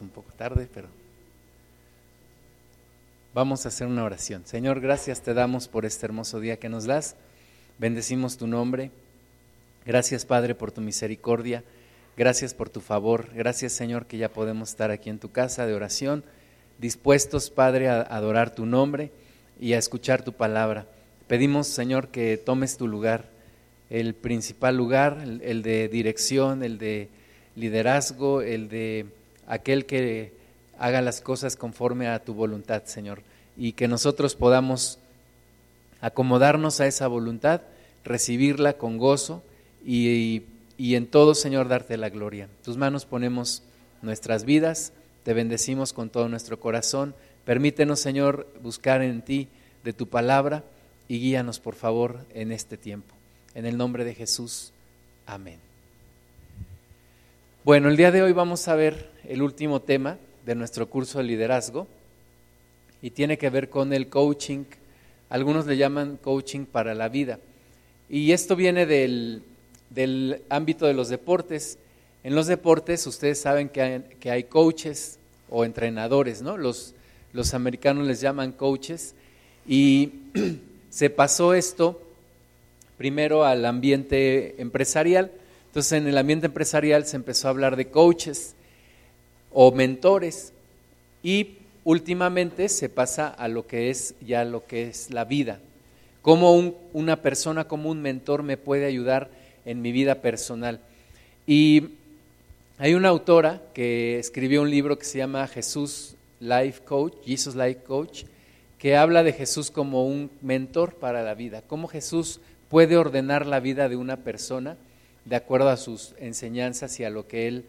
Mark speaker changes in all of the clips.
Speaker 1: un poco tarde, pero vamos a hacer una oración. Señor, gracias te damos por este hermoso día que nos das. Bendecimos tu nombre. Gracias, Padre, por tu misericordia. Gracias por tu favor. Gracias, Señor, que ya podemos estar aquí en tu casa de oración, dispuestos, Padre, a adorar tu nombre y a escuchar tu palabra. Pedimos, Señor, que tomes tu lugar, el principal lugar, el, de dirección, el de liderazgo, el de aquel que haga las cosas conforme a tu voluntad, Señor, y que nosotros podamos acomodarnos a esa voluntad, recibirla con gozo y, y en todo, Señor, darte la gloria. tus manos ponemos nuestras vidas, te bendecimos con todo nuestro corazón. Permítenos, Señor, buscar en ti de tu palabra y guíanos, por favor, en este tiempo. En el nombre de Jesús. Amén. Bueno, el día de hoy vamos a ver el último tema de nuestro curso de liderazgo y tiene que ver con el coaching. Algunos le llaman coaching para la vida. Y esto viene del, ámbito de los deportes. En los deportes ustedes saben que hay, que hay coaches o entrenadores, ¿no? Los, los americanos les llaman coaches. Y se pasó esto primero al ambiente empresarial entonces en el ambiente empresarial se empezó a hablar de coaches o mentores y últimamente se pasa a lo que es ya lo que es la vida. Cómo una persona como un mentor me puede ayudar en mi vida personal. Y hay una autora que escribió un libro que se llama Jesús Life Coach, Jesus Life Coach, que habla de Jesús como un mentor para la vida, cómo Jesús puede ordenar la vida de una persona de acuerdo a sus enseñanzas y a lo que él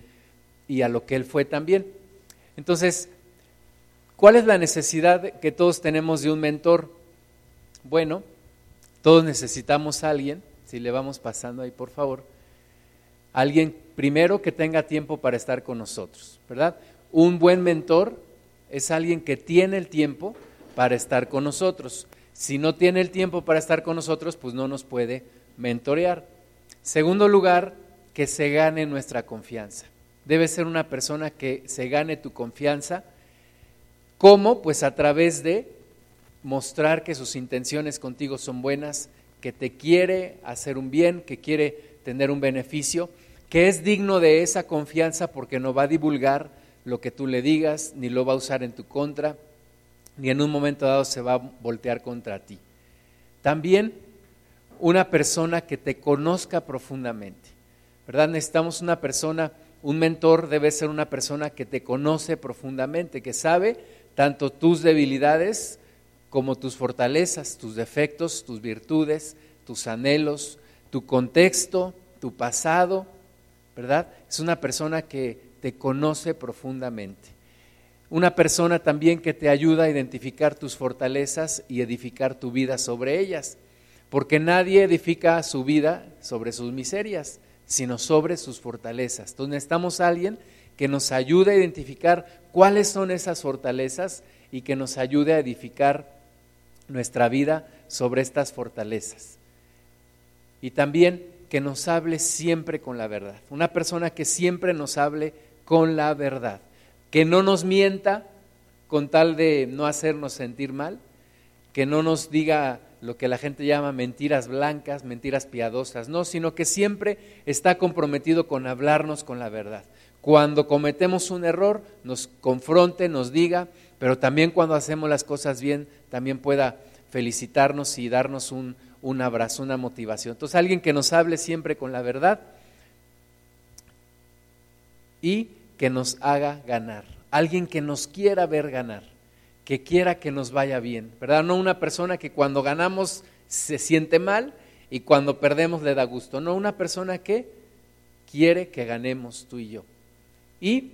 Speaker 1: y a lo que él fue también. Entonces, ¿cuál es la necesidad que todos tenemos de un mentor? Bueno, todos necesitamos a alguien, si le vamos pasando ahí por favor, alguien primero que tenga tiempo para estar con nosotros, ¿verdad? Un buen mentor es alguien que tiene el tiempo para estar con nosotros. Si no tiene el tiempo para estar con nosotros, pues no nos puede mentorear. Segundo lugar, que se gane nuestra confianza. Debe ser una persona que se gane tu confianza. ¿Cómo? Pues a través de mostrar que sus intenciones contigo son buenas, que te quiere hacer un bien, que quiere tener un beneficio, que es digno de esa confianza porque no va a divulgar lo que tú le digas, ni lo va a usar en tu contra, ni en un momento dado se va a voltear contra ti. También una persona que te conozca profundamente. ¿Verdad? Necesitamos una persona, un mentor debe ser una persona que te conoce profundamente, que sabe tanto tus debilidades como tus fortalezas, tus defectos, tus virtudes, tus anhelos, tu contexto, tu pasado, ¿verdad? Es una persona que te conoce profundamente. Una persona también que te ayuda a identificar tus fortalezas y edificar tu vida sobre ellas porque nadie edifica su vida sobre sus miserias, sino sobre sus fortalezas. Entonces necesitamos a alguien que nos ayude a identificar cuáles son esas fortalezas y que nos ayude a edificar nuestra vida sobre estas fortalezas. Y también que nos hable siempre con la verdad. Una persona que siempre nos hable con la verdad. Que no nos mienta con tal de no hacernos sentir mal. Que no nos diga lo que la gente llama mentiras blancas, mentiras piadosas, no, sino que siempre está comprometido con hablarnos con la verdad. Cuando cometemos un error, nos confronte, nos diga, pero también cuando hacemos las cosas bien, también pueda felicitarnos y darnos un, un abrazo, una motivación. Entonces, alguien que nos hable siempre con la verdad y que nos haga ganar, alguien que nos quiera ver ganar que quiera que nos vaya bien, ¿verdad? No una persona que cuando ganamos se siente mal y cuando perdemos le da gusto, no una persona que quiere que ganemos tú y yo. Y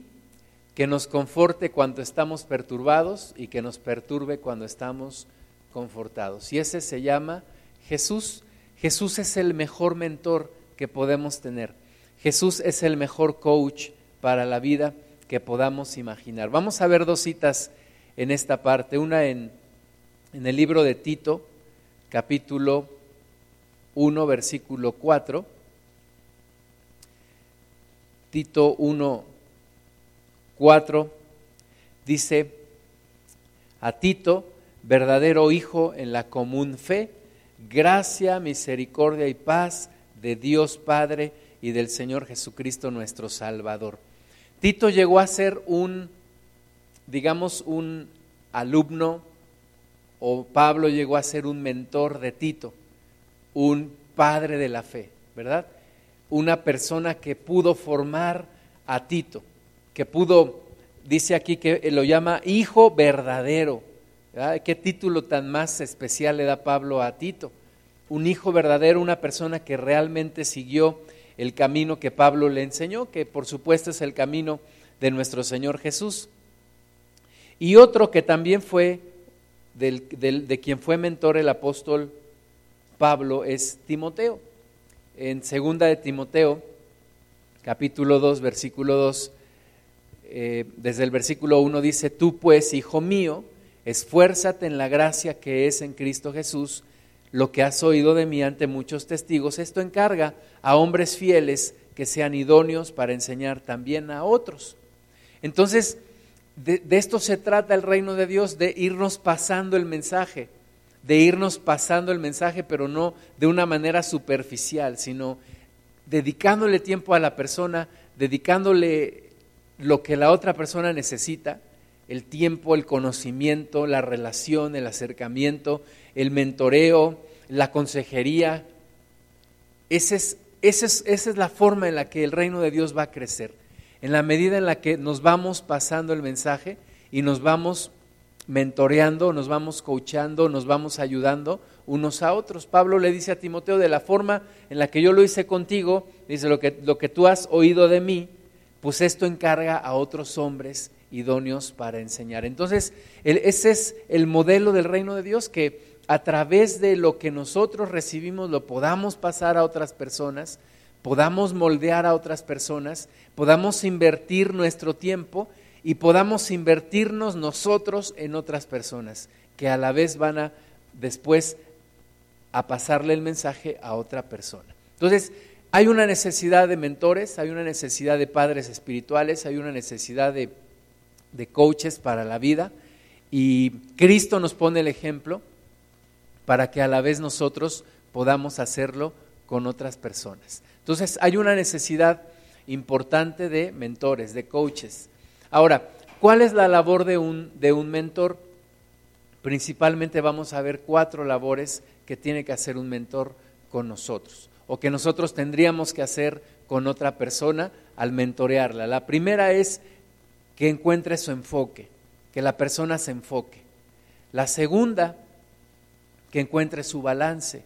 Speaker 1: que nos conforte cuando estamos perturbados y que nos perturbe cuando estamos confortados. Y ese se llama Jesús. Jesús es el mejor mentor que podemos tener. Jesús es el mejor coach para la vida que podamos imaginar. Vamos a ver dos citas en esta parte, una en, en el libro de Tito, capítulo 1, versículo 4. Tito 1, 4 dice a Tito, verdadero hijo en la común fe, gracia, misericordia y paz de Dios Padre y del Señor Jesucristo nuestro Salvador. Tito llegó a ser un, digamos, un alumno, o Pablo llegó a ser un mentor de Tito, un padre de la fe, ¿verdad? Una persona que pudo formar a Tito, que pudo, dice aquí que lo llama hijo verdadero. ¿Qué título tan más especial le da Pablo a Tito? Un hijo verdadero, una persona que realmente siguió el camino que Pablo le enseñó, que por supuesto es el camino de nuestro Señor Jesús. Y otro que también fue de quien fue mentor el apóstol Pablo es Timoteo. En segunda de Timoteo, capítulo 2, versículo 2, eh, desde el versículo 1 dice, tú pues, hijo mío, esfuérzate en la gracia que es en Cristo Jesús, lo que has oído de mí ante muchos testigos, esto encarga a hombres fieles que sean idóneos para enseñar también a otros. Entonces, de, esto se trata el reino de Dios, de irnos pasando el mensaje, de irnos pasando el mensaje, pero no de una manera superficial, sino dedicándole tiempo a la persona, dedicándole lo que la otra persona necesita, el tiempo, el conocimiento, la relación, el acercamiento, el mentoreo, la consejería. Esa es, esa es la forma en la que el reino de Dios va a crecer en la medida en la que nos vamos pasando el mensaje y nos vamos mentoreando, nos vamos coachando, nos vamos ayudando unos a otros. Pablo le dice a Timoteo, de la forma en la que yo lo hice contigo, dice, lo que, lo que tú has oído de mí, pues esto encarga a otros hombres idóneos para enseñar. Entonces, ese es el modelo del reino de Dios, que a través de lo que nosotros recibimos lo podamos pasar a otras personas, podamos moldear a otras personas, podamos invertir nuestro tiempo y podamos invertirnos nosotros en otras personas que a la vez van a después a pasarle el mensaje a otra persona. Entonces, hay una necesidad de mentores, hay una necesidad de padres espirituales, hay una necesidad de, de coaches para la vida y Cristo nos pone el ejemplo para que a la vez nosotros podamos hacerlo con otras personas. Entonces hay una necesidad importante de mentores, de coaches. Ahora, ¿cuál es la labor de un, de un mentor? Principalmente vamos a ver cuatro labores que tiene que hacer un mentor con nosotros o que nosotros tendríamos que hacer con otra persona al mentorearla. La primera es que encuentre su enfoque, que la persona se enfoque. La segunda, que encuentre su balance.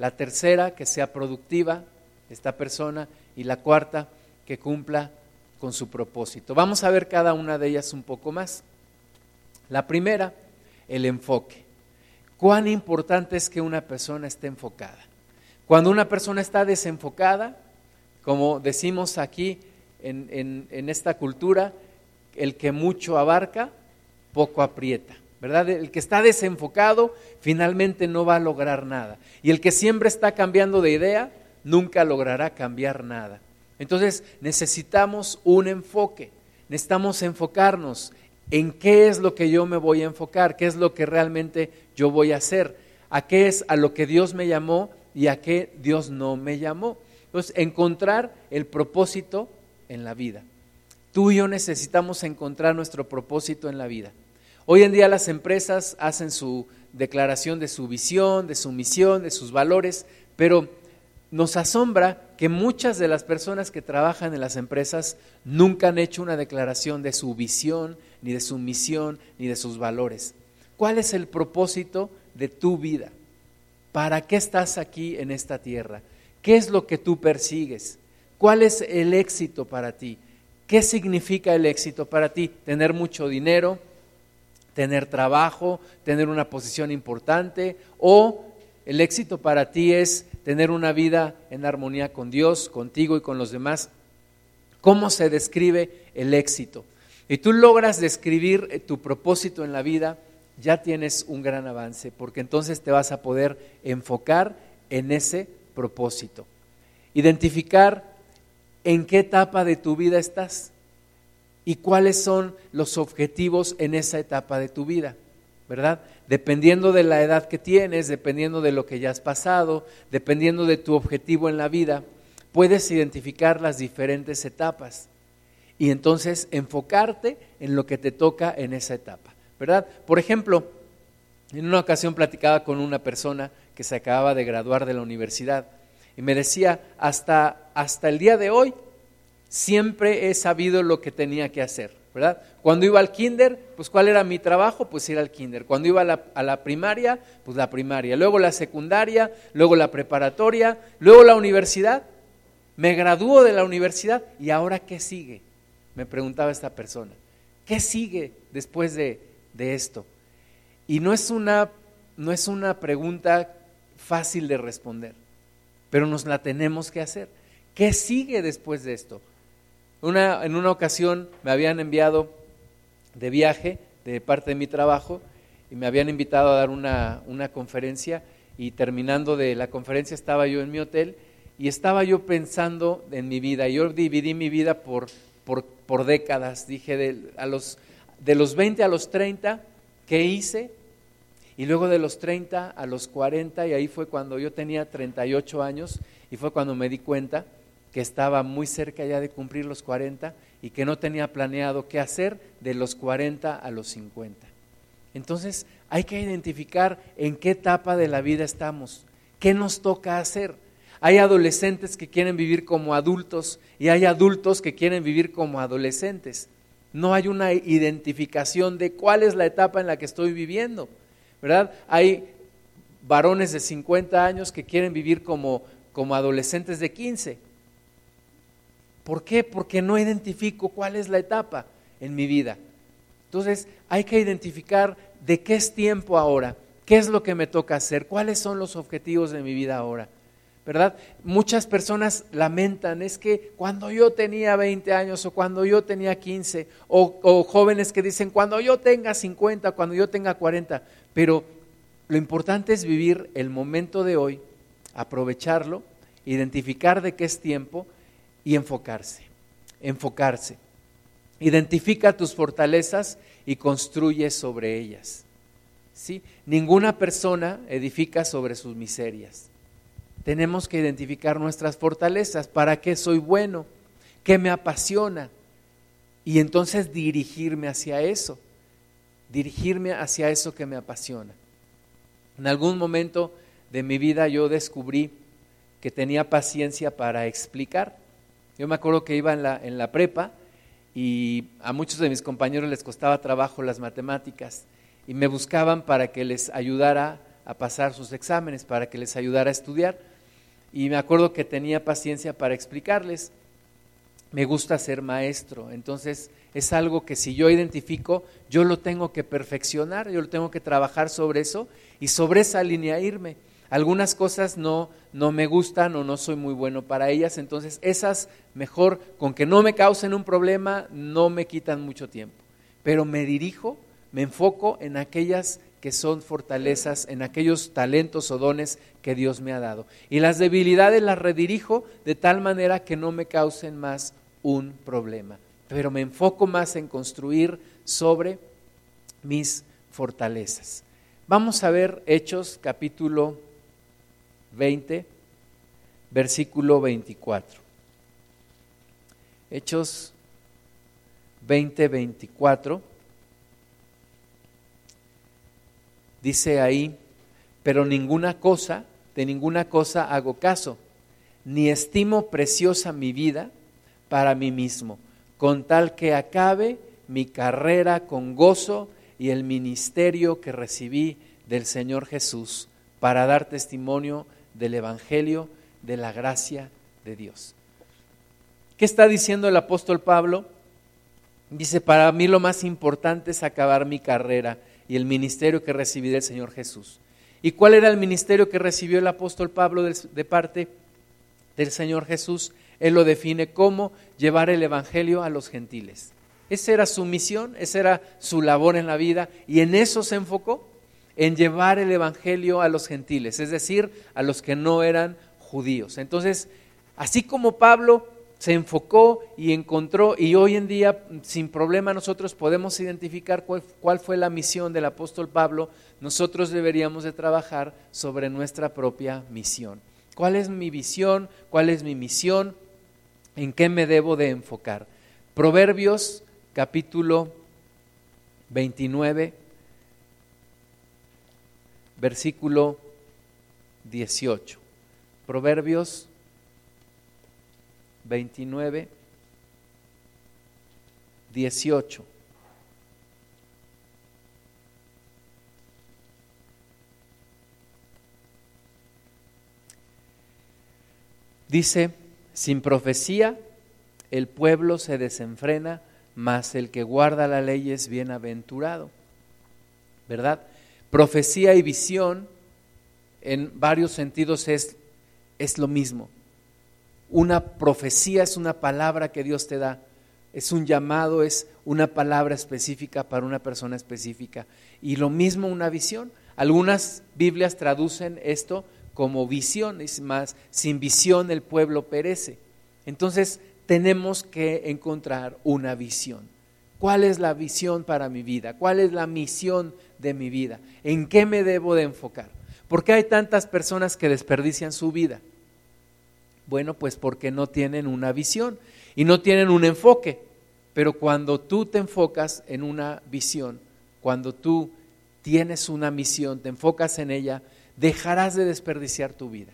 Speaker 1: La tercera, que sea productiva esta persona. Y la cuarta, que cumpla con su propósito. Vamos a ver cada una de ellas un poco más. La primera, el enfoque. Cuán importante es que una persona esté enfocada. Cuando una persona está desenfocada, como decimos aquí en, en esta cultura, el que mucho abarca, poco aprieta. ¿verdad? El que está desenfocado finalmente no va a lograr nada. Y el que siempre está cambiando de idea, nunca logrará cambiar nada. Entonces necesitamos un enfoque, necesitamos enfocarnos en qué es lo que yo me voy a enfocar, qué es lo que realmente yo voy a hacer, a qué es a lo que Dios me llamó y a qué Dios no me llamó. Entonces, encontrar el propósito en la vida. Tú y yo necesitamos encontrar nuestro propósito en la vida. Hoy en día las empresas hacen su declaración de su visión, de su misión, de sus valores, pero nos asombra que muchas de las personas que trabajan en las empresas nunca han hecho una declaración de su visión, ni de su misión, ni de sus valores. ¿Cuál es el propósito de tu vida? ¿Para qué estás aquí en esta tierra? ¿Qué es lo que tú persigues? ¿Cuál es el éxito para ti? ¿Qué significa el éxito para ti? ¿Tener mucho dinero? tener trabajo, tener una posición importante, o el éxito para ti es tener una vida en armonía con Dios, contigo y con los demás. ¿Cómo se describe el éxito? Y tú logras describir eh, tu propósito en la vida, ya tienes un gran avance, porque entonces te vas a poder enfocar en ese propósito. Identificar en qué etapa de tu vida estás. y cuáles son los objetivos en esa etapa de tu vida, ¿verdad? Dependiendo de la edad que tienes, dependiendo de lo que ya has pasado, dependiendo de tu objetivo en la vida, puedes identificar las diferentes etapas y entonces enfocarte en lo que te toca en esa etapa, ¿verdad? Por ejemplo, en una ocasión platicaba con una persona que se acababa de graduar de la universidad y me decía, hasta, hasta el día de hoy siempre he sabido lo que tenía que hacer, ¿verdad? Cuando iba al kinder, pues ¿cuál era mi trabajo? Pues ir al kinder. Cuando iba a la, a la primaria, pues la primaria. Luego la secundaria, luego la preparatoria, luego la universidad. Me graduó de la universidad y ahora ¿qué sigue? Me preguntaba esta persona. ¿Qué sigue después de, de esto? Y no es, una, no es una pregunta fácil de responder, pero nos la tenemos que hacer. ¿Qué sigue después de esto? Una, en una ocasión me habían enviado de viaje de parte de mi trabajo y me habían invitado a dar una, una conferencia y terminando de la conferencia estaba yo en mi hotel y estaba yo pensando en mi vida. Yo dividí mi vida por, por, por décadas. Dije, de, a los, de los 20 a los 30, ¿qué hice? Y luego de los 30 a los 40, y ahí fue cuando yo tenía 38 años, y fue cuando me di cuenta que estaba muy cerca ya de cumplir los 40 y que no tenía planeado qué hacer de los 40 a los 50. Entonces hay que identificar en qué etapa de la vida estamos, qué nos toca hacer. Hay adolescentes que quieren vivir como adultos y hay adultos que quieren vivir como adolescentes. No hay una identificación de cuál es la etapa en la que estoy viviendo, ¿verdad? Hay varones de 50 años que quieren vivir como, como adolescentes de 15 ¿Por qué? Porque no identifico cuál es la etapa en mi vida. Entonces hay que identificar de qué es tiempo ahora, qué es lo que me toca hacer, cuáles son los objetivos de mi vida ahora. ¿Verdad? Muchas personas lamentan, es que cuando yo tenía 20 años o cuando yo tenía 15, o, o jóvenes que dicen cuando yo tenga 50, cuando yo tenga 40, pero lo importante es vivir el momento de hoy, aprovecharlo, identificar de qué es tiempo y enfocarse, enfocarse. Identifica tus fortalezas y construye sobre ellas. ¿Sí? Ninguna persona edifica sobre sus miserias. Tenemos que identificar nuestras fortalezas, para qué soy bueno, qué me apasiona, y entonces dirigirme hacia eso, dirigirme hacia eso que me apasiona. En algún momento de mi vida yo descubrí que tenía paciencia para explicar. Yo me acuerdo que iba en la, en la prepa y a muchos de mis compañeros les costaba trabajo las matemáticas y me buscaban para que les ayudara a pasar sus exámenes, para que les ayudara a estudiar. Y me acuerdo que tenía paciencia para explicarles. Me gusta ser maestro, entonces es algo que si yo identifico, yo lo tengo que perfeccionar, yo lo tengo que trabajar sobre eso y sobre esa línea irme. Algunas cosas no, no me gustan o no soy muy bueno para ellas, entonces esas mejor, con que no me causen un problema, no me quitan mucho tiempo. Pero me dirijo, me enfoco en aquellas que son fortalezas, en aquellos talentos o dones que Dios me ha dado. Y las debilidades las redirijo de tal manera que no me causen más un problema. Pero me enfoco más en construir sobre mis fortalezas. Vamos a ver Hechos capítulo 20, versículo 24. Hechos 20, 24. Dice ahí, pero ninguna cosa, de ninguna cosa hago caso, ni estimo preciosa mi vida para mí mismo, con tal que acabe mi carrera con gozo y el ministerio que recibí del Señor Jesús para dar testimonio del Evangelio, de la gracia de Dios. ¿Qué está diciendo el apóstol Pablo? Dice, para mí lo más importante es acabar mi carrera y el ministerio que recibí del Señor Jesús. ¿Y cuál era el ministerio que recibió el apóstol Pablo de parte del Señor Jesús? Él lo define como llevar el Evangelio a los gentiles. Esa era su misión, esa era su labor en la vida y en eso se enfocó en llevar el Evangelio a los gentiles, es decir, a los que no eran judíos. Entonces, así como Pablo se enfocó y encontró, y hoy en día sin problema nosotros podemos identificar cuál, fue la misión del apóstol Pablo, nosotros deberíamos de trabajar sobre nuestra propia misión. ¿Cuál es mi visión? ¿Cuál es mi misión? ¿En qué me debo de enfocar? Proverbios capítulo 29, versículo 18. Proverbios 29, 18. Dice, sin profecía el pueblo se desenfrena, mas el que guarda la ley es bienaventurado. ¿Verdad? Profecía y visión en varios sentidos es, es lo mismo. Una profecía es una palabra que Dios te da, es un llamado, es una palabra específica para una persona específica. Y lo mismo una visión. Algunas Biblias traducen esto como visión, es más, sin visión el pueblo perece. Entonces tenemos que encontrar una visión. ¿Cuál es la visión para mi vida? ¿Cuál es la misión de mi vida? ¿En qué me debo de enfocar? ¿Por qué hay tantas personas que desperdician su vida? Bueno, pues porque no tienen una visión y no tienen un enfoque. Pero cuando tú te enfocas en una visión, cuando tú tienes una misión, te enfocas en ella, dejarás de desperdiciar tu vida.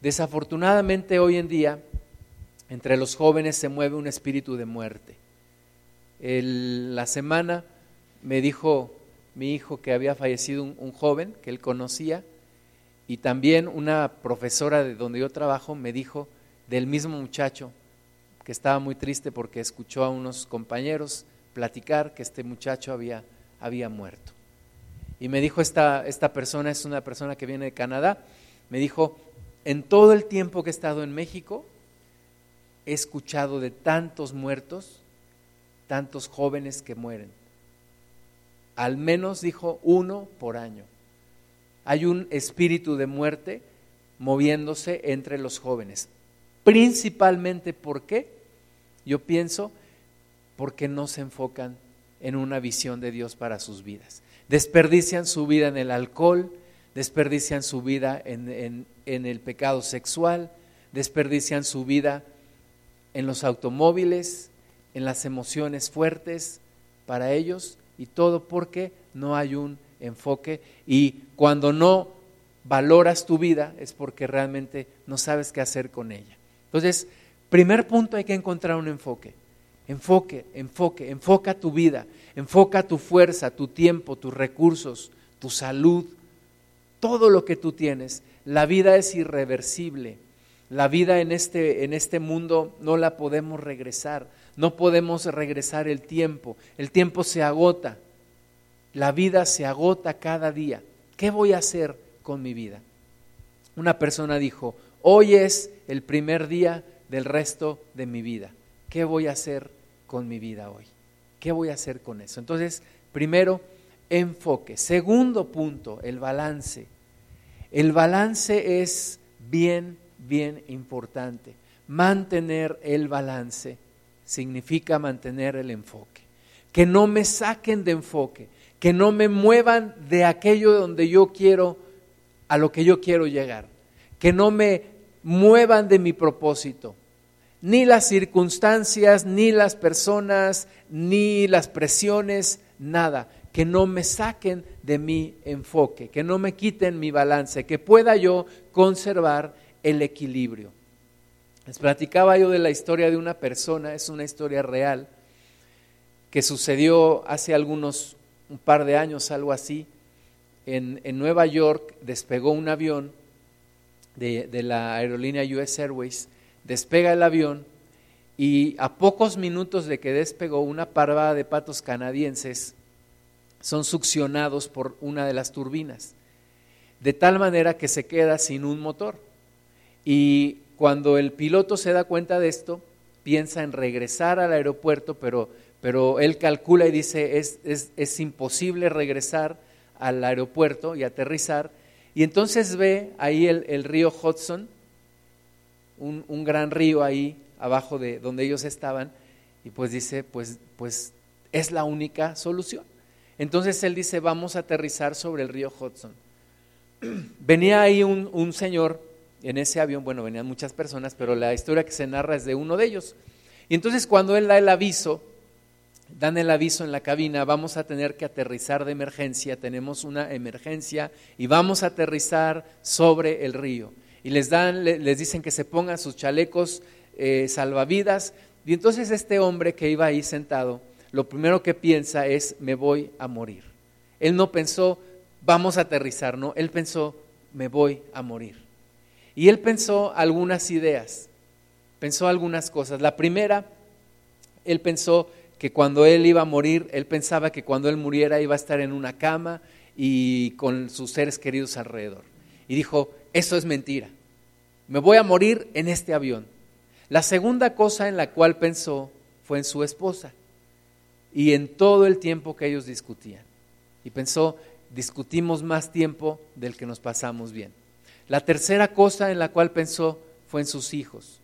Speaker 1: Desafortunadamente hoy en día entre los jóvenes se mueve un espíritu de muerte. la semana me dijo mi hijo que había fallecido un, joven que él conocía y también una profesora de donde yo trabajo me dijo del mismo muchacho que estaba muy triste porque escuchó a unos compañeros platicar que este muchacho había, había muerto. Y me dijo esta, esta persona, es una persona que viene de Canadá, me dijo, en todo el tiempo que he estado en México, he escuchado de tantos muertos, tantos jóvenes que mueren. Al menos dijo uno por año. Hay un espíritu de muerte moviéndose entre los jóvenes. Principalmente, ¿por qué? Yo pienso porque no se enfocan en una visión de Dios para sus vidas. Desperdician su vida en el alcohol, desperdician su vida en, en el pecado sexual, desperdician su vida en los automóviles, en las emociones fuertes para ellos y todo porque no hay un enfoque y cuando no valoras tu vida es porque realmente no sabes qué hacer con ella. Entonces, primer punto hay que encontrar un enfoque. Enfoque, enfoque, enfoca tu vida, enfoca tu fuerza, tu tiempo, tus recursos, tu salud, todo lo que tú tienes. La vida es irreversible la vida en este, en este mundo no la podemos regresar, no podemos regresar el tiempo, el tiempo se agota, la vida se agota cada día. ¿Qué voy a hacer con mi vida? Una persona dijo, hoy es el primer día del resto de mi vida. ¿Qué voy a hacer con mi vida hoy? ¿Qué voy a hacer con eso? Entonces, primero, enfoque. Segundo punto, el balance. El balance es bien bien importante. Mantener el balance significa mantener el enfoque. Que no me saquen de enfoque, que no me muevan de aquello donde yo quiero, a lo que yo quiero llegar. Que no me muevan de mi propósito. Ni las circunstancias, ni las personas, ni las presiones, nada. Que no me saquen de mi enfoque, que no me quiten mi balance, que pueda yo conservar el equilibrio. Les platicaba yo de la historia de una persona, es una historia real, que sucedió hace algunos, un par de años, algo así. En, Nueva York despegó un avión de, de la aerolínea US Airways, despega el avión y a pocos minutos de que despegó una parvada de patos canadienses son succionados por una de las turbinas, de tal manera que se queda sin un motor. Y cuando el piloto se da cuenta de esto, piensa en regresar al aeropuerto, pero, pero él calcula y dice, es, es, es imposible regresar al aeropuerto y aterrizar. Y entonces ve ahí el, el río Hudson, un, un gran río ahí abajo de donde ellos estaban y pues dice, pues, pues es la única solución. Entonces él dice, vamos a aterrizar sobre el río Hudson. Venía ahí un, un, señor en ese avión, bueno, venían muchas personas, pero la historia que se narra es de uno de ellos. Y entonces cuando él da el aviso, dan el aviso en la cabina, vamos a tener que aterrizar de emergencia, tenemos una emergencia y vamos a aterrizar sobre el río. Y les dan, les dicen que se pongan sus chalecos eh, salvavidas. Y entonces este hombre que iba ahí sentado, lo primero que piensa es, me voy a morir. Él no pensó, vamos a aterrizar, no, él pensó, me voy a morir. Y él pensó algunas ideas, pensó algunas cosas. La primera, él pensó que cuando él iba a morir, él pensaba que cuando él muriera iba a estar en una cama y con sus seres queridos alrededor. Y dijo, eso es mentira, me voy a morir en este avión. La segunda cosa en la cual pensó fue en su esposa y en todo el tiempo que ellos discutían. Y pensó, discutimos más tiempo del que nos pasamos bien. La tercera cosa en la cual pensó fue en sus hijos.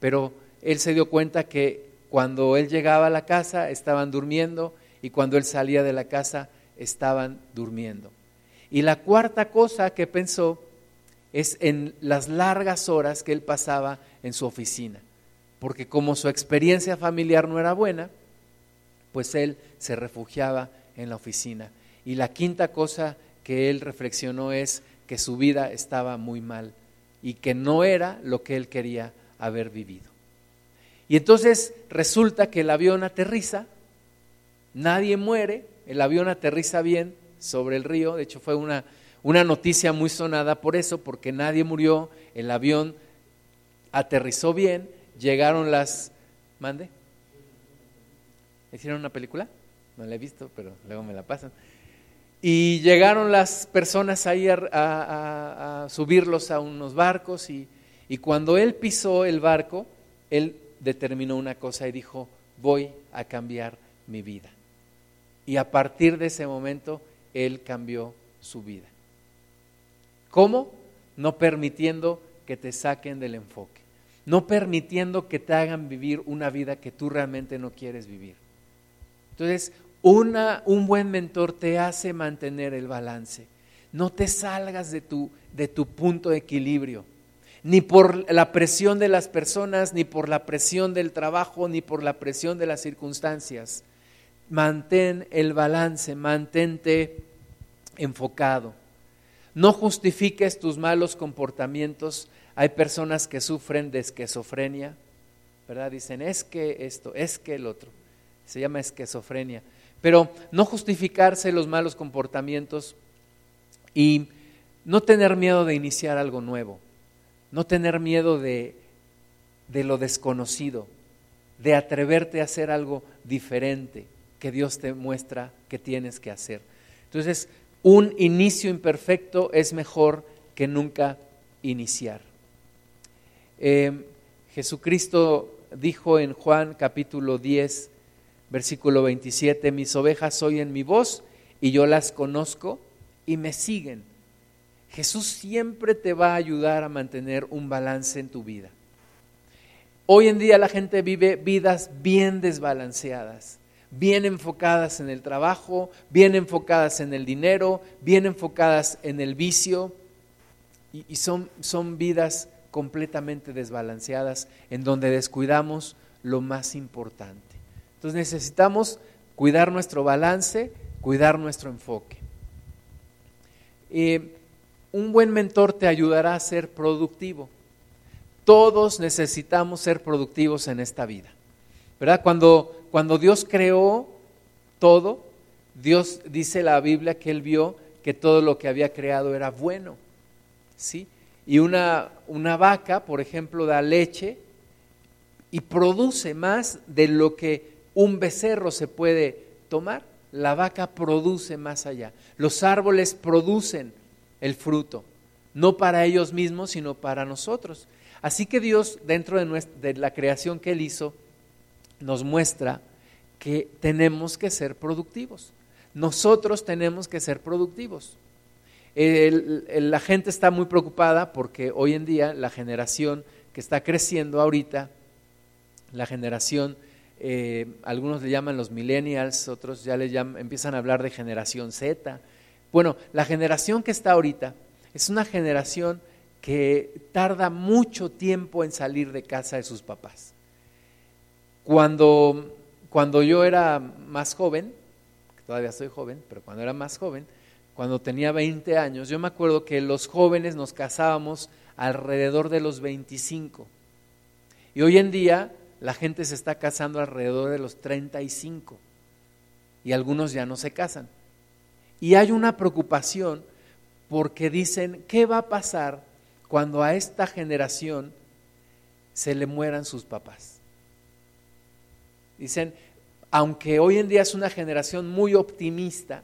Speaker 1: Pero él se dio cuenta que cuando él llegaba a la casa estaban durmiendo y cuando él salía de la casa estaban durmiendo. Y la cuarta cosa que pensó es en las largas horas que él pasaba en su oficina, porque como su experiencia familiar no era buena, pues él se refugiaba en la oficina. Y la quinta cosa que él reflexionó es que su vida estaba muy mal y que no era lo que él quería haber vivido. Y entonces resulta que el avión aterriza, nadie muere, el avión aterriza bien sobre el río, de hecho fue una una noticia muy sonada por eso, porque nadie murió, el avión aterrizó bien, llegaron las... ¿Mande? ¿Hicieron una película? No la he visto, pero luego me la pasan. Y llegaron las personas ahí a, subirlos a unos barcos y, y cuando él pisó el barco, él determinó una cosa y dijo, voy a cambiar mi vida. Y a partir de ese momento, él cambió su vida. ¿Cómo? No permitiendo que te saquen del enfoque, no permitiendo que te hagan vivir una vida que tú realmente no quieres vivir. Entonces, un buen mentor te hace mantener el balance. No te salgas de tu, de tu punto de equilibrio, ni por la presión de las personas, ni por la presión del trabajo, ni por la presión de las circunstancias. Mantén el balance, mantente enfocado. No justifiques tus malos comportamientos. Hay personas que sufren de esquizofrenia, ¿verdad? Dicen, es que esto, es que el otro. Se llama esquizofrenia. Pero no justificarse los malos comportamientos y no tener miedo de iniciar algo nuevo. No tener miedo de, de lo desconocido, de atreverte a hacer algo diferente que Dios te muestra que tienes que hacer. Entonces, un inicio imperfecto es mejor que nunca iniciar. Eh, Jesucristo dijo en Juan capítulo 10, versículo 27, mis ovejas oyen mi voz y yo las conozco y me siguen. Jesús siempre te va a ayudar a mantener un balance en tu vida. Hoy en día la gente vive vidas bien desbalanceadas bien enfocadas en el trabajo, bien enfocadas en el dinero, bien enfocadas en el vicio, y, son, son vidas completamente desbalanceadas en donde descuidamos lo más importante. Entonces necesitamos cuidar nuestro balance, cuidar nuestro enfoque. Eh, un buen mentor te ayudará a ser productivo. Todos necesitamos ser productivos en esta vida. ¿Verdad? Cuando cuando Dios creó todo, Dios dice la Biblia que Él vio que todo lo que había creado era bueno. ¿sí? Y una, una vaca, por ejemplo, da leche y produce más de lo que un becerro se puede tomar. La vaca produce más allá. Los árboles producen el fruto, no para ellos mismos, sino para nosotros. Así que Dios, dentro de, la creación que Él hizo, nos muestra que tenemos que ser productivos. Nosotros tenemos que ser productivos. la gente está muy preocupada porque hoy en día la generación que está creciendo ahorita, la generación, eh, algunos le llaman los millennials, otros ya le llaman, empiezan a hablar de generación Z. Bueno, la generación que está ahorita es una generación que tarda mucho tiempo en salir de casa de sus papás. Cuando, cuando yo era más joven, todavía soy joven, pero cuando era más joven, cuando tenía 20 años, yo me acuerdo que los jóvenes nos casábamos alrededor de los 25. Y hoy en día la gente se está casando alrededor de los 35 y algunos ya no se casan. Y hay una preocupación porque dicen, ¿qué va a pasar cuando a esta generación se le mueran sus papás? Dicen, aunque hoy en día es una generación muy optimista,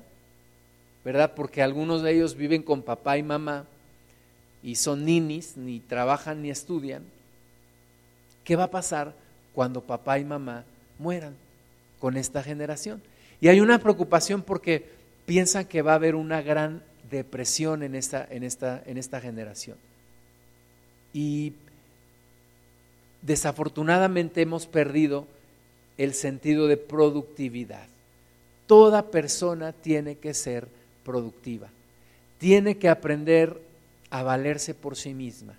Speaker 1: ¿verdad? Porque algunos de ellos viven con papá y mamá y son ninis, ni trabajan ni estudian. ¿Qué va a pasar cuando papá y mamá mueran con esta generación? Y hay una preocupación porque piensan que va a haber una gran depresión en esta, en esta, en esta generación. Y desafortunadamente hemos perdido el sentido de productividad. Toda persona tiene que ser productiva. Tiene que aprender a valerse por sí misma.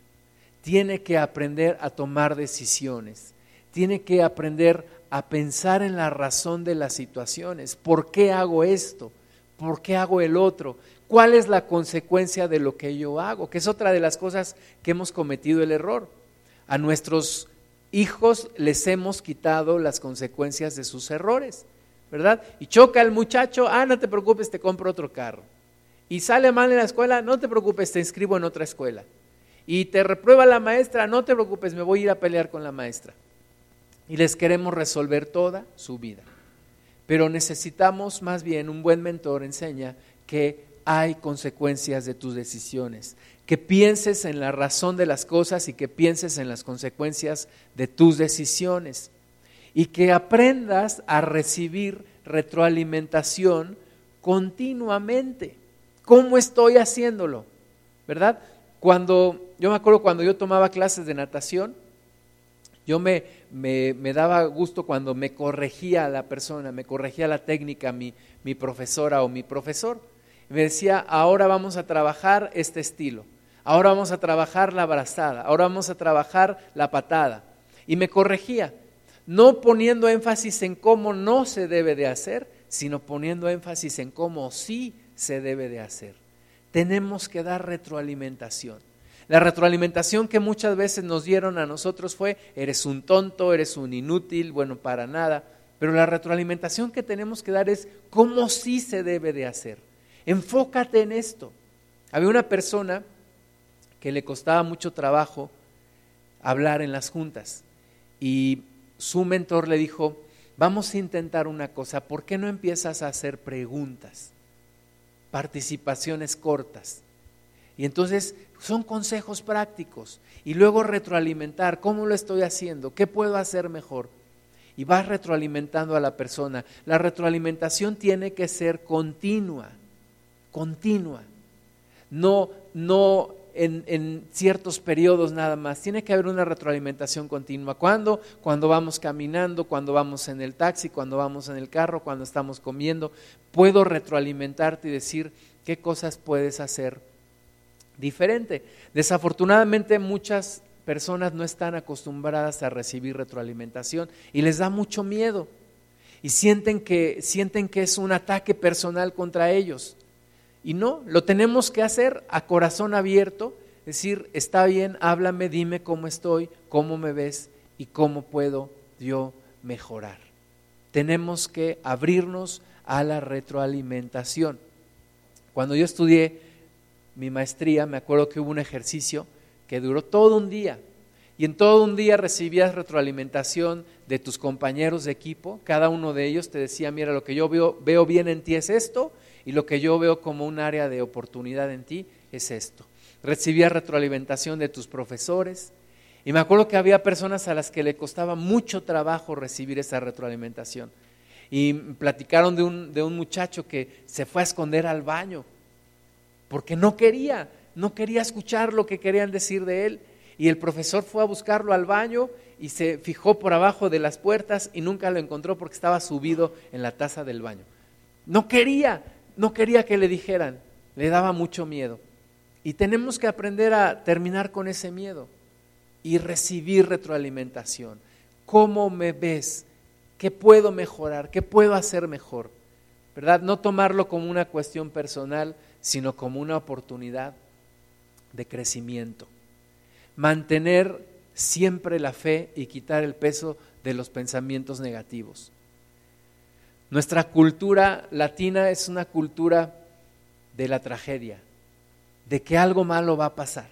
Speaker 1: Tiene que aprender a tomar decisiones. Tiene que aprender a pensar en la razón de las situaciones. ¿Por qué hago esto? ¿Por qué hago el otro? ¿Cuál es la consecuencia de lo que yo hago? Que es otra de las cosas que hemos cometido el error. A nuestros hijos les hemos quitado las consecuencias de sus errores, ¿verdad? Y choca el muchacho, ah, no te preocupes, te compro otro carro. Y sale mal en la escuela, no te preocupes, te inscribo en otra escuela. Y te reprueba la maestra, no te preocupes, me voy a ir a pelear con la maestra. Y les queremos resolver toda su vida. Pero necesitamos más bien un buen mentor enseña que hay consecuencias de tus decisiones, que pienses en la razón de las cosas y que pienses en las consecuencias de tus decisiones y que aprendas a recibir retroalimentación continuamente. ¿Cómo estoy haciéndolo? ¿Verdad? Cuando yo me acuerdo cuando yo tomaba clases de natación, yo me, me, daba gusto cuando me corregía la persona, me corregía la técnica mi, mi profesora o mi profesor. Me decía, ahora vamos a trabajar este estilo ahora vamos a trabajar la abrazada, ahora vamos a trabajar la patada. Y me corregía, no poniendo énfasis en cómo no se debe de hacer, sino poniendo énfasis en cómo sí se debe de hacer. Tenemos que dar retroalimentación. La retroalimentación que muchas veces nos dieron a nosotros fue, eres un tonto, eres un inútil, bueno, para nada. Pero la retroalimentación que tenemos que dar es cómo sí se debe de hacer. Enfócate en esto. Había una persona que le costaba mucho trabajo hablar en las juntas. Y su mentor le dijo, vamos a intentar una cosa, ¿por qué no empiezas a hacer preguntas? Participaciones cortas. Y entonces son consejos prácticos. Y luego retroalimentar, ¿cómo lo estoy haciendo? ¿Qué puedo hacer mejor? Y vas retroalimentando a la persona. La retroalimentación tiene que ser continua, continua. No, no en, ciertos periodos nada más. Tiene que haber una retroalimentación continua. ¿Cuándo? Cuando vamos caminando, cuando vamos en el taxi, cuando vamos en el carro, cuando estamos comiendo. Puedo retroalimentarte y decir qué cosas puedes hacer diferente. Desafortunadamente muchas personas no están acostumbradas a recibir retroalimentación y les da mucho miedo y sienten que, sienten que es un ataque personal contra ellos. Y no, lo tenemos que hacer a corazón abierto, decir, está bien, háblame, dime cómo estoy, cómo me ves y cómo puedo yo mejorar. Tenemos que abrirnos a la retroalimentación. Cuando yo estudié mi maestría, me acuerdo que hubo un ejercicio que duró todo un día. Y en todo un día recibías retroalimentación de tus compañeros de equipo. Cada uno de ellos te decía, mira, lo que yo veo, bien en ti es esto y lo que yo veo como un área de oportunidad en ti es esto. Recibía retroalimentación de tus profesores y me acuerdo que había personas a las que le costaba mucho trabajo recibir esa retroalimentación. Y platicaron de un, de un muchacho que se fue a esconder al baño porque no quería, no quería escuchar lo que querían decir de él. Y el profesor fue a buscarlo al baño y se fijó por abajo de las puertas y nunca lo encontró porque estaba subido en la taza del baño. No quería, no quería que le dijeran, le daba mucho miedo. Y tenemos que aprender a terminar con ese miedo y recibir retroalimentación. ¿Cómo me ves? ¿Qué puedo mejorar? ¿Qué puedo hacer mejor? ¿Verdad? No tomarlo como una cuestión personal, sino como una oportunidad de crecimiento. Mantener siempre la fe y quitar el peso de los pensamientos negativos. Nuestra cultura latina es una cultura de la tragedia, de que algo malo va a pasar.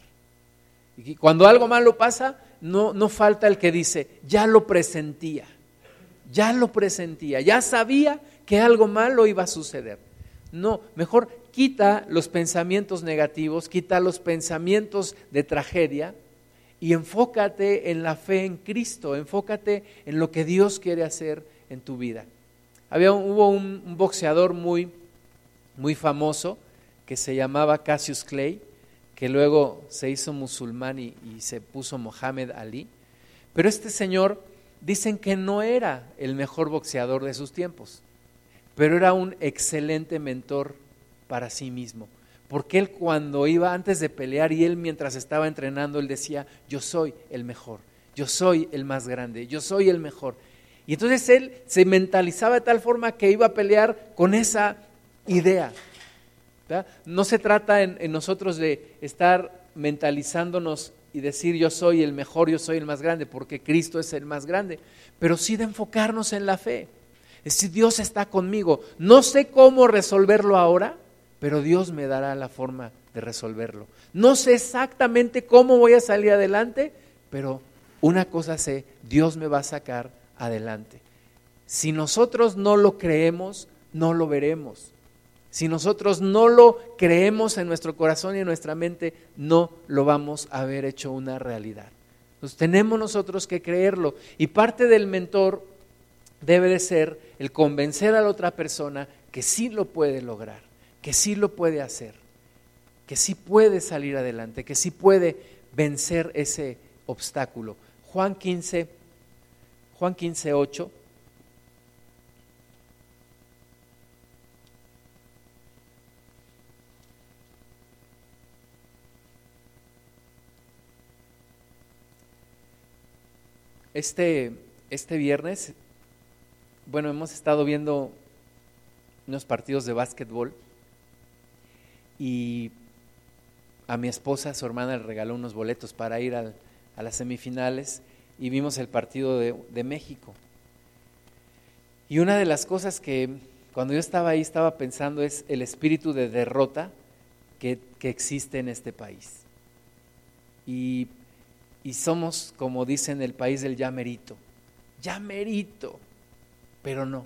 Speaker 1: Y cuando algo malo pasa, no, no falta el que dice, ya lo presentía, ya lo presentía, ya sabía que algo malo iba a suceder. No, mejor quita los pensamientos negativos, quita los pensamientos de tragedia y enfócate en la fe en Cristo, enfócate en lo que Dios quiere hacer en tu vida. Había, hubo un, boxeador muy, muy famoso que se llamaba Cassius Clay, que luego se hizo musulmán y, se puso Mohammed Ali. Pero este señor dicen que no era el mejor boxeador de sus tiempos, pero era un excelente mentor para sí mismo. Porque él cuando iba antes de pelear y él mientras estaba entrenando, él decía, yo soy el mejor, yo soy el más grande, yo soy el mejor. Y entonces él se mentalizaba de tal forma que iba a pelear con esa idea. No se trata en, nosotros de estar mentalizándonos y decir yo soy el mejor, yo soy el más grande, porque Cristo es el más grande, pero sí de enfocarnos en la fe. Es decir, Dios está conmigo. No sé cómo resolverlo ahora, pero Dios me dará la forma de resolverlo. No sé exactamente cómo voy a salir adelante, pero una cosa sé, Dios me va a sacar adelante. Si nosotros no lo creemos, no lo veremos. Si nosotros no lo creemos en nuestro corazón y en nuestra mente, no lo vamos a ver hecho una realidad. Entonces tenemos nosotros que creerlo. Y parte del mentor debe de ser el convencer a la otra persona que sí lo puede lograr, que sí lo puede hacer, que sí puede salir adelante, que sí puede vencer ese obstáculo. Juan 15, Juan 15, 8 Este, este viernes, bueno, hemos estado viendo unos partidos de básquetbol y a mi esposa, su hermana, le regaló unos boletos para ir a las semifinales y vimos el partido de, México. Y una de las cosas que cuando yo estaba ahí estaba pensando es el espíritu de derrota que, que existe en este país. Y y somos, como dicen, el país del ya merito. Ya merito, pero no.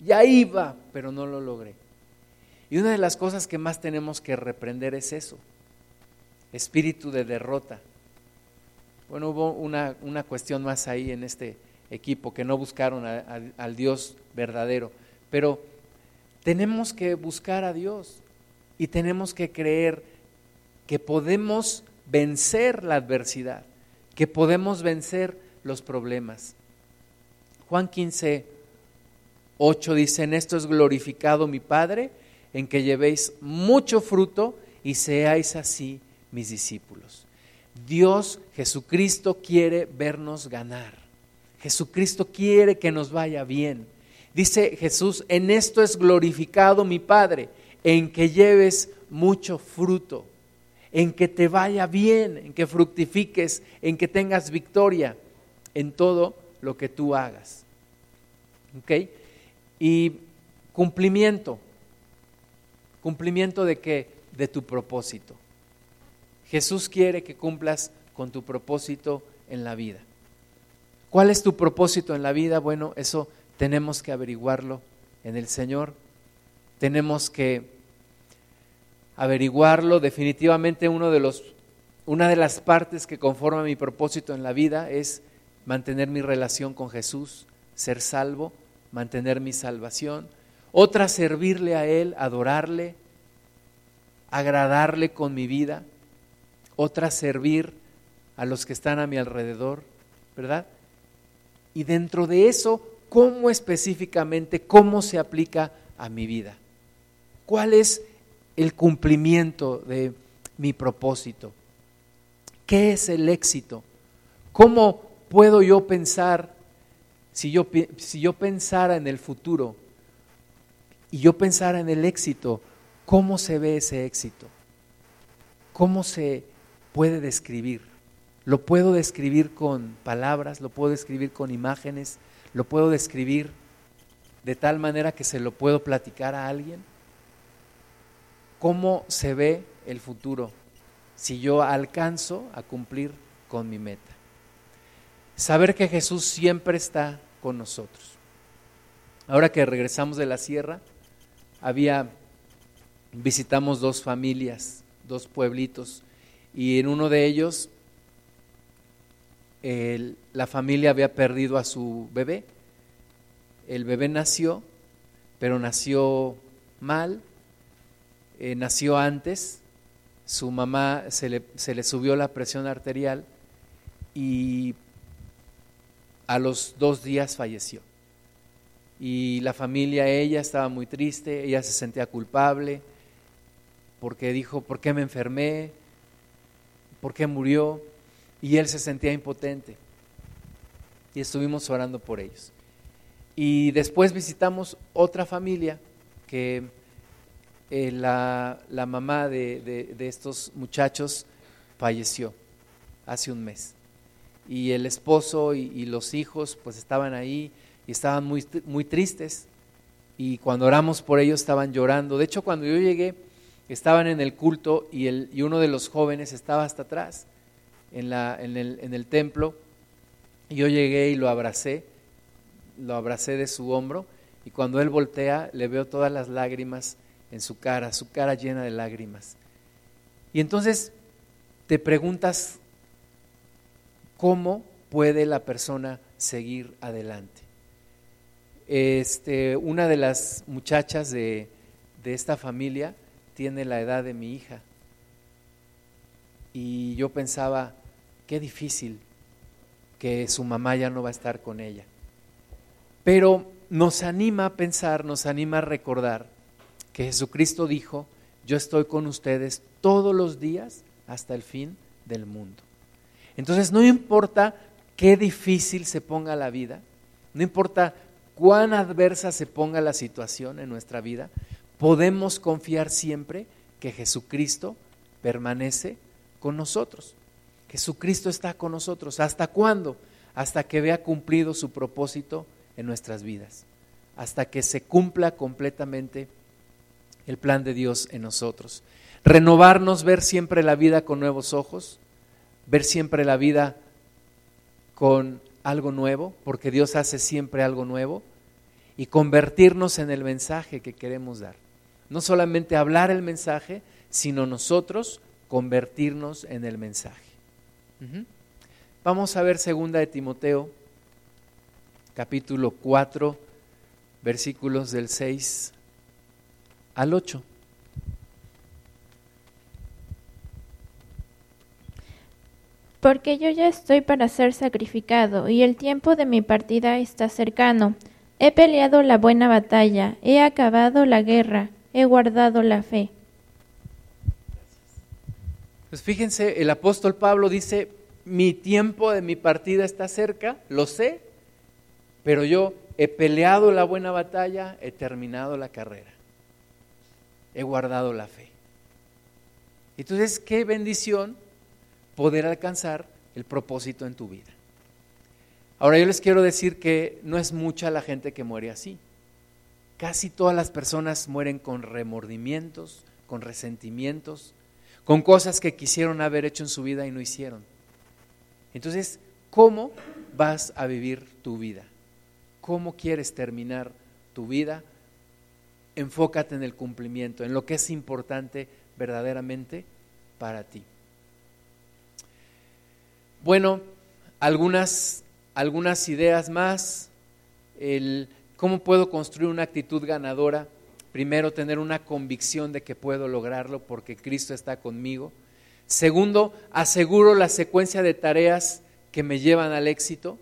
Speaker 1: Ya iba, pero no lo logré. Y una de las cosas que más tenemos que reprender es eso, espíritu de derrota. Bueno, hubo una, una cuestión más ahí en este equipo, que no buscaron al Dios verdadero, pero tenemos que buscar a Dios y tenemos que creer que podemos vencer la adversidad que podemos vencer los problemas. Juan 15, 8 dice, en esto es glorificado mi Padre, en que llevéis mucho fruto y seáis así mis discípulos. Dios, Jesucristo quiere vernos ganar. Jesucristo quiere que nos vaya bien. Dice Jesús, en esto es glorificado mi Padre, en que lleves mucho fruto en que te vaya bien, en que fructifiques, en que tengas victoria en todo lo que tú hagas. ¿Ok? Y cumplimiento. ¿Cumplimiento de qué? De tu propósito. Jesús quiere que cumplas con tu propósito en la vida. ¿Cuál es tu propósito en la vida? Bueno, eso tenemos que averiguarlo en el Señor. Tenemos que averiguarlo. Definitivamente uno de los, una de las partes que conforma mi propósito en la vida es mantener mi relación con Jesús, ser salvo, mantener mi salvación. Otra, servirle a Él, adorarle, agradarle con mi vida. Otra, servir a los que están a mi alrededor, ¿verdad? Y dentro de eso, ¿cómo específicamente, cómo se aplica a mi vida? ¿Cuál es el cumplimiento de mi propósito? ¿Qué es el éxito? ¿Cómo puedo yo pensar, si yo, si yo pensara en el futuro y yo pensara en el éxito, cómo se ve ese éxito? ¿Cómo se puede describir? Lo puedo describir con palabras, lo puedo describir con imágenes, lo puedo describir de tal manera que se lo puedo platicar a alguien. ¿Cómo se ve el futuro si yo alcanzo a cumplir con mi meta? Saber que Jesús siempre está con nosotros. Ahora que regresamos de la sierra, había visitamos dos familias, dos pueblitos, y en uno de ellos la familia había perdido a su bebé. El bebé nació, pero nació mal, eh, nació antes, su mamá se le, se le subió la presión arterial y a los dos días falleció. Y la familia, ella estaba muy triste, ella se sentía culpable porque dijo, ¿por qué me enfermé? ¿Por qué murió? Y él se sentía impotente. Y estuvimos orando por ellos. Y después visitamos otra familia que eh, la, mamá de, estos muchachos falleció hace un mes. Y el esposo y, los hijos pues estaban ahí y estaban muy, muy tristes. Y cuando oramos por ellos estaban llorando. De hecho, cuando yo llegué, estaban en el culto y, el, y uno de los jóvenes estaba hasta atrás en, la, en, el, en el templo. Y yo llegué y lo abracé, lo abracé de su hombro y cuando él voltea le veo todas las lágrimas en su cara, su cara llena de lágrimas. Y entonces te preguntas cómo puede la persona seguir adelante. Este, una de las muchachas de, de esta familia tiene la edad de mi hija. Y yo pensaba, qué difícil que su mamá ya no va a estar con ella. Pero nos anima a pensar, nos anima a recordar que Jesucristo dijo, yo estoy con ustedes todos los días hasta el fin del mundo. Entonces no importa qué difícil se ponga la vida, no importa cuán adversa se ponga la situación en nuestra vida, podemos confiar siempre que Jesucristo permanece con nosotros. Jesucristo está con nosotros. ¿Hasta cuándo? Hasta que vea cumplido su propósito en nuestras vidas. Hasta que se cumpla completamente el plan de Dios en nosotros. Renovarnos, ver siempre la vida con nuevos ojos, ver siempre la vida con algo nuevo, porque Dios hace siempre algo nuevo, y convertirnos en el mensaje que queremos dar. No solamente hablar el mensaje, sino nosotros convertirnos en el mensaje. Vamos a ver segunda de Timoteo, capítulo 4, versículos del 6 al 8.
Speaker 2: Porque yo ya estoy para ser sacrificado, y el tiempo de mi partida está cercano. He peleado la buena batalla, he acabado la guerra, he guardado la fe.
Speaker 1: Pues fíjense, el apóstol Pablo dice, mi tiempo de mi partida está cerca, lo sé, pero yo he peleado la buena batalla, he terminado la carrera, he guardado la fe. Entonces, qué bendición poder alcanzar el propósito en tu vida. Ahora yo les quiero decir que no es mucha la gente que muere así. Casi todas las personas mueren con remordimientos, con resentimientos, con cosas que quisieron haber hecho en su vida y no hicieron. Entonces, ¿cómo vas a vivir tu vida? ¿Cómo quieres terminar tu vida? Enfócate en el cumplimiento, en lo que es importante verdaderamente para ti. Bueno, algunas, algunas ideas más. ¿Cómo puedo construir una actitud ganadora? Primero, tener una convicción de que puedo lograrlo porque Cristo está conmigo. Segundo, aseguro la secuencia de tareas que me llevan al éxito,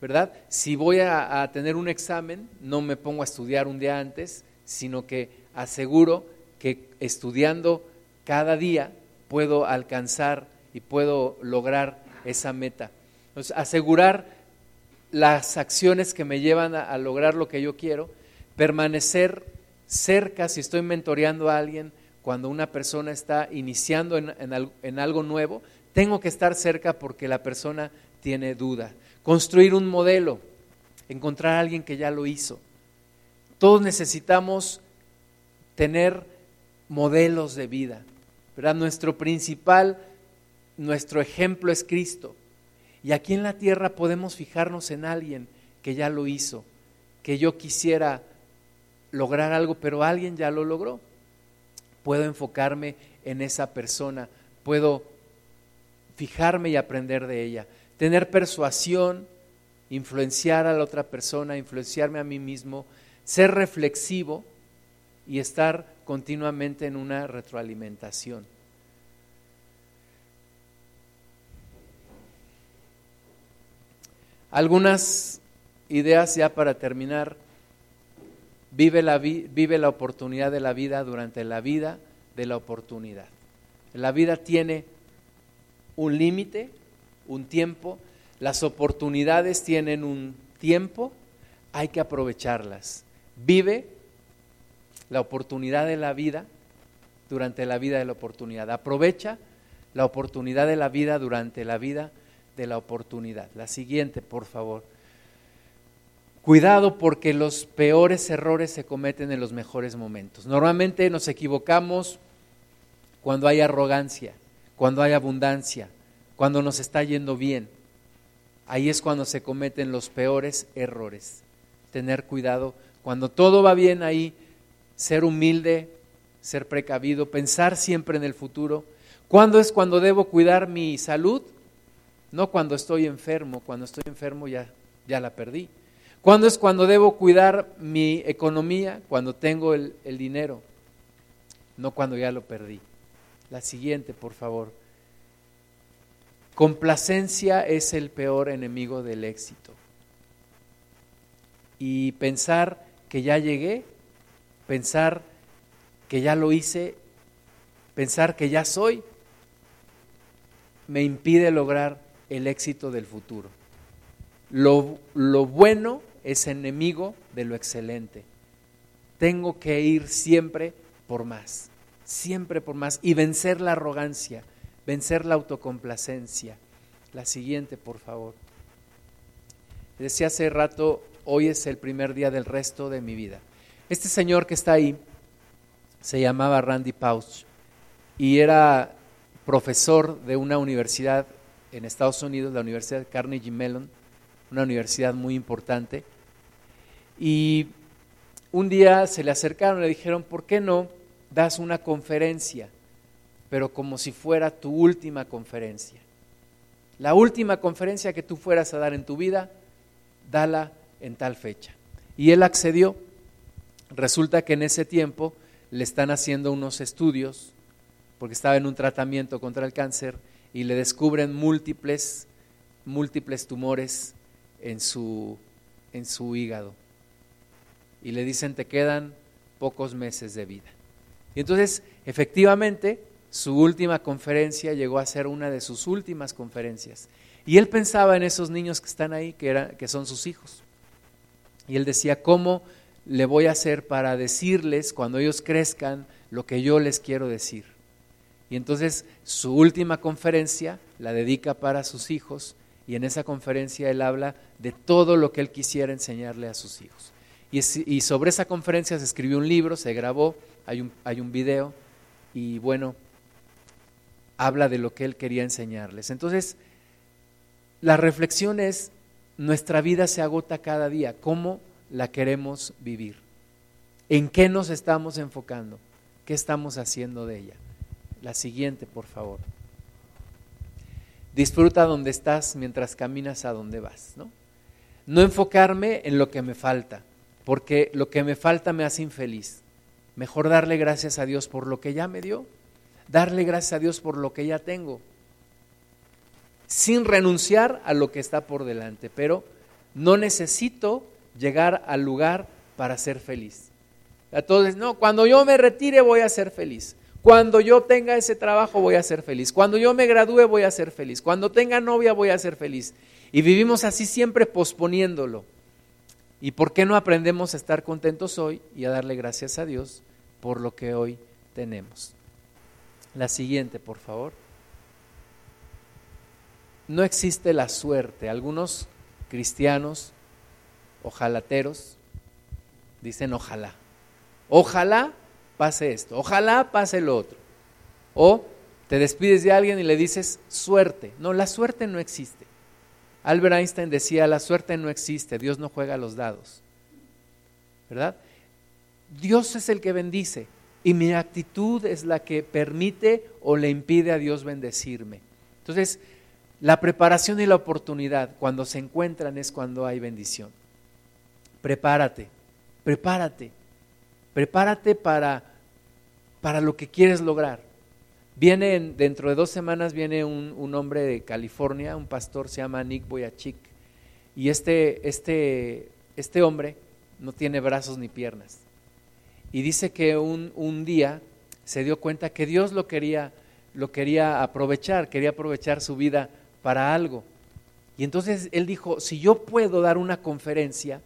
Speaker 1: ¿verdad? Si voy a, tener un examen, no me pongo a estudiar un día antes, sino que aseguro que estudiando cada día puedo alcanzar y puedo lograr esa meta. Entonces, asegurar las acciones que me llevan a, lograr lo que yo quiero, permanecer cerca si estoy mentoreando a alguien, cuando una persona está iniciando en, algo nuevo, tengo que estar cerca porque la persona tiene duda. Construir un modelo, encontrar a alguien que ya lo hizo. Todos necesitamos tener modelos de vida. ¿verdad? Nuestro principal, nuestro ejemplo es Cristo. Y aquí en la tierra podemos fijarnos en alguien que ya lo hizo, que yo quisiera lograr algo, pero alguien ya lo logró. Puedo enfocarme en esa persona, puedo fijarme y aprender de ella, tener persuasión, influenciar a la otra persona, influenciarme a mí mismo, ser reflexivo y estar continuamente en una retroalimentación. Algunas ideas ya para terminar. Vive la, vive la oportunidad de la vida durante la vida de la oportunidad. La vida tiene un límite, un tiempo, las oportunidades tienen un tiempo, hay que aprovecharlas. Vive la oportunidad de la vida durante la vida de la oportunidad. Aprovecha la oportunidad de la vida durante la vida de la oportunidad. La siguiente, por favor. Cuidado porque los peores errores se cometen en los mejores momentos. Normalmente nos equivocamos cuando hay arrogancia, cuando hay abundancia, cuando nos está yendo bien. Ahí es cuando se cometen los peores errores. Tener cuidado. Cuando todo va bien ahí, ser humilde, ser precavido, pensar siempre en el futuro. ¿Cuándo es cuando debo cuidar mi salud? No cuando estoy enfermo, cuando estoy enfermo ya, ya la perdí. ¿Cuándo es cuando debo cuidar mi economía? Cuando tengo el, el dinero, no cuando ya lo perdí. La siguiente, por favor. Complacencia es el peor enemigo del éxito. Y pensar que ya llegué pensar que ya lo hice, pensar que ya soy, me impide lograr el éxito del futuro. Lo, lo, bueno es enemigo de lo excelente. Tengo que ir siempre por más, siempre por más y vencer la arrogancia, vencer la autocomplacencia. La siguiente, por favor. Decía hace rato, hoy es el primer día del resto de mi vida. Este señor que está ahí se llamaba Randy Pausch y era profesor de una universidad en Estados Unidos, la Universidad Carnegie Mellon, una universidad muy importante. Y un día se le acercaron le dijeron, ¿por qué no das una conferencia, pero como si fuera tu última conferencia? La última conferencia que tú fueras a dar en tu vida, dala en tal fecha. Y él accedió Resulta que en ese tiempo le están haciendo unos estudios, porque estaba en un tratamiento contra el cáncer, y le descubren múltiples, múltiples tumores en su, en su hígado. Y le dicen, te quedan pocos meses de vida. Y entonces, efectivamente, su última conferencia llegó a ser una de sus últimas conferencias. Y él pensaba en esos niños que están ahí, que, era, que son sus hijos. Y él decía, ¿cómo le voy a hacer para decirles cuando ellos crezcan lo que yo les quiero decir. Y entonces su última conferencia la dedica para sus hijos y en esa conferencia él habla de todo lo que él quisiera enseñarle a sus hijos. Y, sobre esa conferencia se escribió un libro, se grabó, hay un, hay un video y bueno, habla de lo que él quería enseñarles. Entonces, la reflexión es, nuestra vida se agota cada día. ¿Cómo la queremos vivir? ¿En qué nos estamos enfocando? ¿Qué estamos haciendo de ella? La siguiente, por favor. Disfruta donde estás mientras caminas a donde vas, ¿no? No enfocarme en lo que me falta, porque lo que me falta me hace infeliz. Mejor darle gracias a Dios por lo que ya me dio. darle gracias a Dios por lo que ya tengo, sin renunciar a lo que está por delante, pero no necesito llegar al lugar para ser feliz. Entonces, no, cuando yo me retire voy a ser feliz. Cuando yo tenga ese trabajo voy a ser feliz. Cuando yo me gradúe voy a ser feliz. Cuando tenga novia voy a ser feliz. Y vivimos así siempre posponiéndolo. ¿Y por qué no aprendemos a estar contentos hoy y a darle gracias a Dios por lo que hoy tenemos? La siguiente, por favor. No existe la suerte. Algunos cristianos, ojalateros, dicen ojalá. Ojalá pase esto, ojalá pase lo otro. O te despides de alguien y le dices suerte. No, la suerte no existe. Albert Einstein decía, la suerte no existe, Dios no juega los dados. ¿Verdad? Dios es el que bendice y mi actitud es la que permite o le impide a Dios bendecirme. Entonces, la preparación y la oportunidad cuando se encuentran es cuando hay bendición. Prepárate, prepárate, prepárate para, para lo que quieres lograr. Viene dentro de dos semanas viene un, hombre de California, un pastor, se llama Nick Boyachik, y este, este, este hombre no tiene brazos ni piernas. Y dice que un, un día se dio cuenta que Dios lo quería, lo quería aprovechar, quería aprovechar su vida para algo. Y entonces él dijo, si yo puedo dar una conferencia,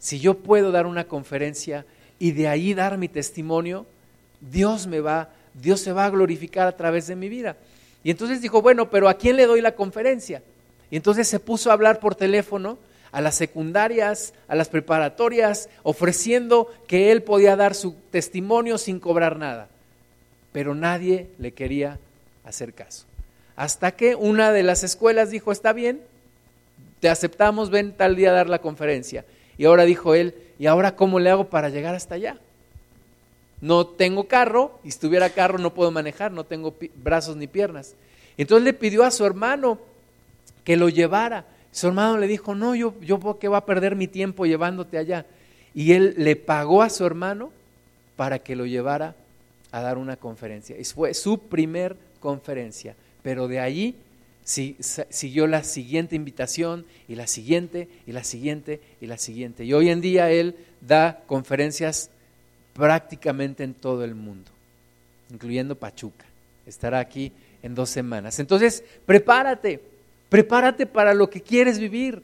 Speaker 1: si yo puedo dar una conferencia y de ahí dar mi testimonio, Dios me va Dios se va a glorificar a través de mi vida. Y entonces dijo, bueno, pero ¿a quién le doy la conferencia? Y entonces se puso a hablar por teléfono a las secundarias, a las preparatorias, ofreciendo que él podía dar su testimonio sin cobrar nada. Pero nadie le quería hacer caso. Hasta que una de las escuelas dijo, está bien, te aceptamos, ven tal día a dar la conferencia. Y ahora dijo él, ¿y ahora cómo le hago para llegar hasta allá? no tengo carro, y si tuviera carro no puedo manejar, no tengo brazos ni piernas. Entonces le pidió a su hermano que lo llevara. Su hermano le dijo, no, yo, yo que va a perder mi tiempo llevándote allá. Y él le pagó a su hermano para que lo llevara a dar una conferencia. Y fue su primer conferencia. Pero de allí siguió la siguiente invitación y la siguiente y la siguiente y la siguiente. Y hoy en día él da conferencias prácticamente en todo el mundo, incluyendo Pachuca. Estará aquí en dos semanas. Entonces, prepárate, prepárate para lo que quieres vivir.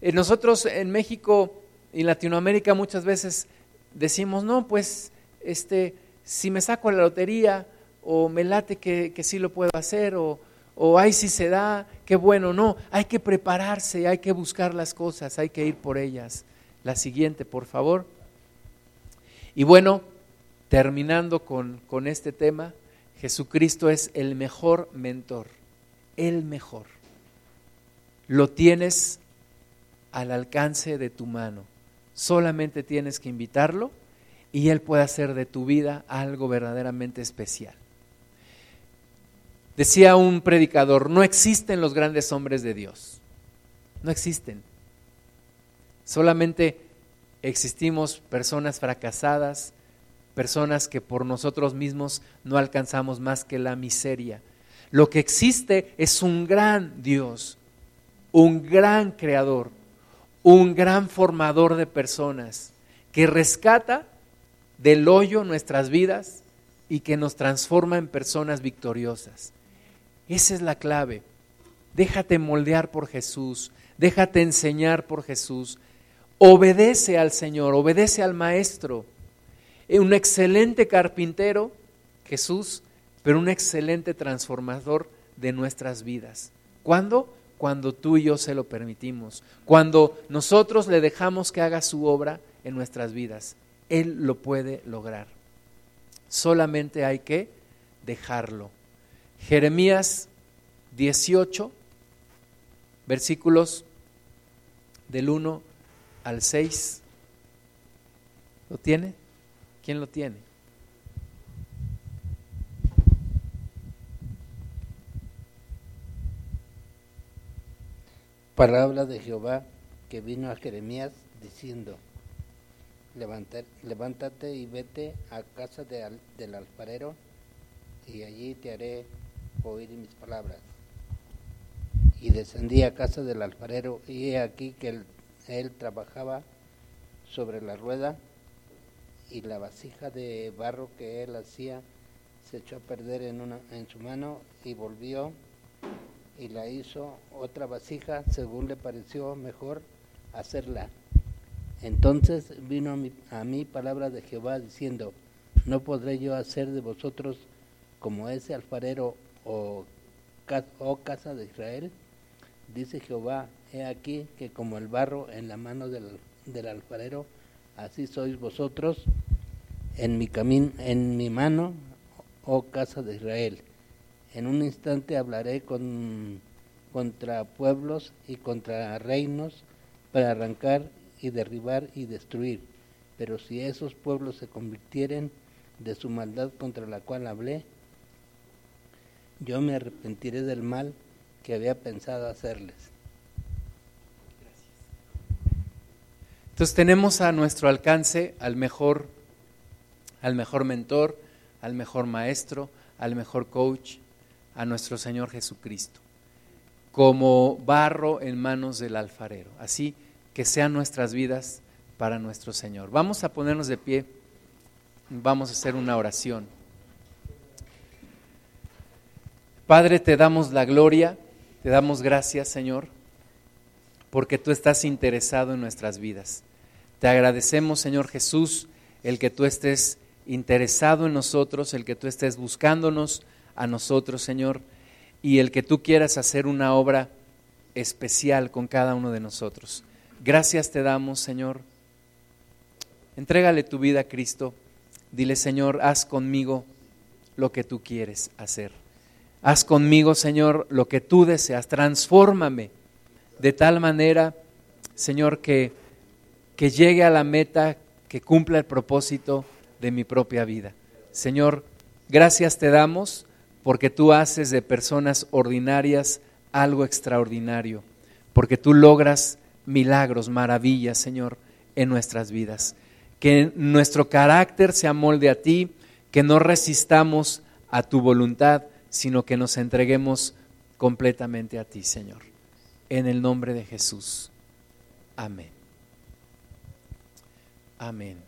Speaker 1: Eh, nosotros en México y Latinoamérica muchas veces decimos, no, pues, este, si me saco la lotería o me late que, que sí lo puedo hacer o, o ay, si se da, qué bueno, no, hay que prepararse, hay que buscar las cosas, hay que ir por ellas. La siguiente, por favor. Y bueno, terminando con, con este tema, Jesucristo es el mejor mentor, el mejor. Lo tienes al alcance de tu mano. Solamente tienes que invitarlo y Él puede hacer de tu vida algo verdaderamente especial. Decía un predicador, no existen los grandes hombres de Dios. No existen. Solamente existimos personas fracasadas, personas que por nosotros mismos no alcanzamos más que la miseria. Lo que existe es un gran Dios, un gran creador, un gran formador de personas que rescata del hoyo nuestras vidas y que nos transforma en personas victoriosas. Esa es la clave. Déjate moldear por Jesús, déjate enseñar por Jesús, obedece al Señor, obedece al Maestro. Eh, un excelente carpintero, Jesús, pero un excelente transformador de nuestras vidas. ¿Cuándo? Cuando tú y yo se lo permitimos. Cuando nosotros le dejamos que haga su obra en nuestras vidas. Él lo puede lograr. Solamente hay que dejarlo. Jeremías 18, versículos del 1 al 6. ¿Lo tiene? ¿Quién lo tiene?
Speaker 3: Palabra de Jehová que vino a Jeremías diciendo, levántate y vete a casa del alfarero y allí te haré oír mis palabras. Y descendí a casa del alfarero, y he aquí que él, trabajaba sobre la rueda, y la vasija de barro que él hacía se echó a perder en, una, en su mano y volvió y la hizo otra vasija según le pareció mejor hacerla. Entonces vino a mí, a mí palabra de Jehová diciendo, no podré yo hacer de vosotros como ese alfarero o, o casa de Israel. Dice Jehová, he aquí que como el barro en la mano del, del alfarero, así sois vosotros en mi camino, en mi mano, oh casa de Israel. En un instante hablaré con, contra pueblos y contra reinos para arrancar y derribar y destruir. Pero si esos pueblos se convirtieren de su maldad contra la cual hablé, yo me arrepentiré del mal que había pensado hacerles.
Speaker 1: Entonces tenemos a nuestro alcance al mejor, al mejor mentor, al mejor maestro, al mejor coach, a nuestro Señor Jesucristo, como barro en manos del alfarero. Así que sean nuestras vidas para nuestro Señor. Vamos a ponernos de pie, vamos a hacer una oración. Padre, te damos la gloria, te damos gracias, Señor, porque tú estás interesado en nuestras vidas. Te agradecemos, Señor Jesús, el que tú estés interesado en nosotros, el que tú estés buscándonos a nosotros, Señor, y el que tú quieras hacer una obra especial con cada uno de nosotros. Gracias te damos, Señor. Entrégale tu vida a Cristo. Dile, Señor, haz conmigo lo que tú quieres hacer. Haz conmigo, Señor, lo que tú deseas. Transfórmame de tal manera, Señor, que, que llegue a la meta, que cumpla el propósito de mi propia vida. Señor, gracias te damos porque tú haces de personas ordinarias algo extraordinario, porque tú logras milagros, maravillas, Señor, en nuestras vidas. Que nuestro carácter se amolde a ti, que no resistamos a tu voluntad, sino que nos entreguemos completamente a ti, Señor. En el nombre de Jesús. Amén. Amén.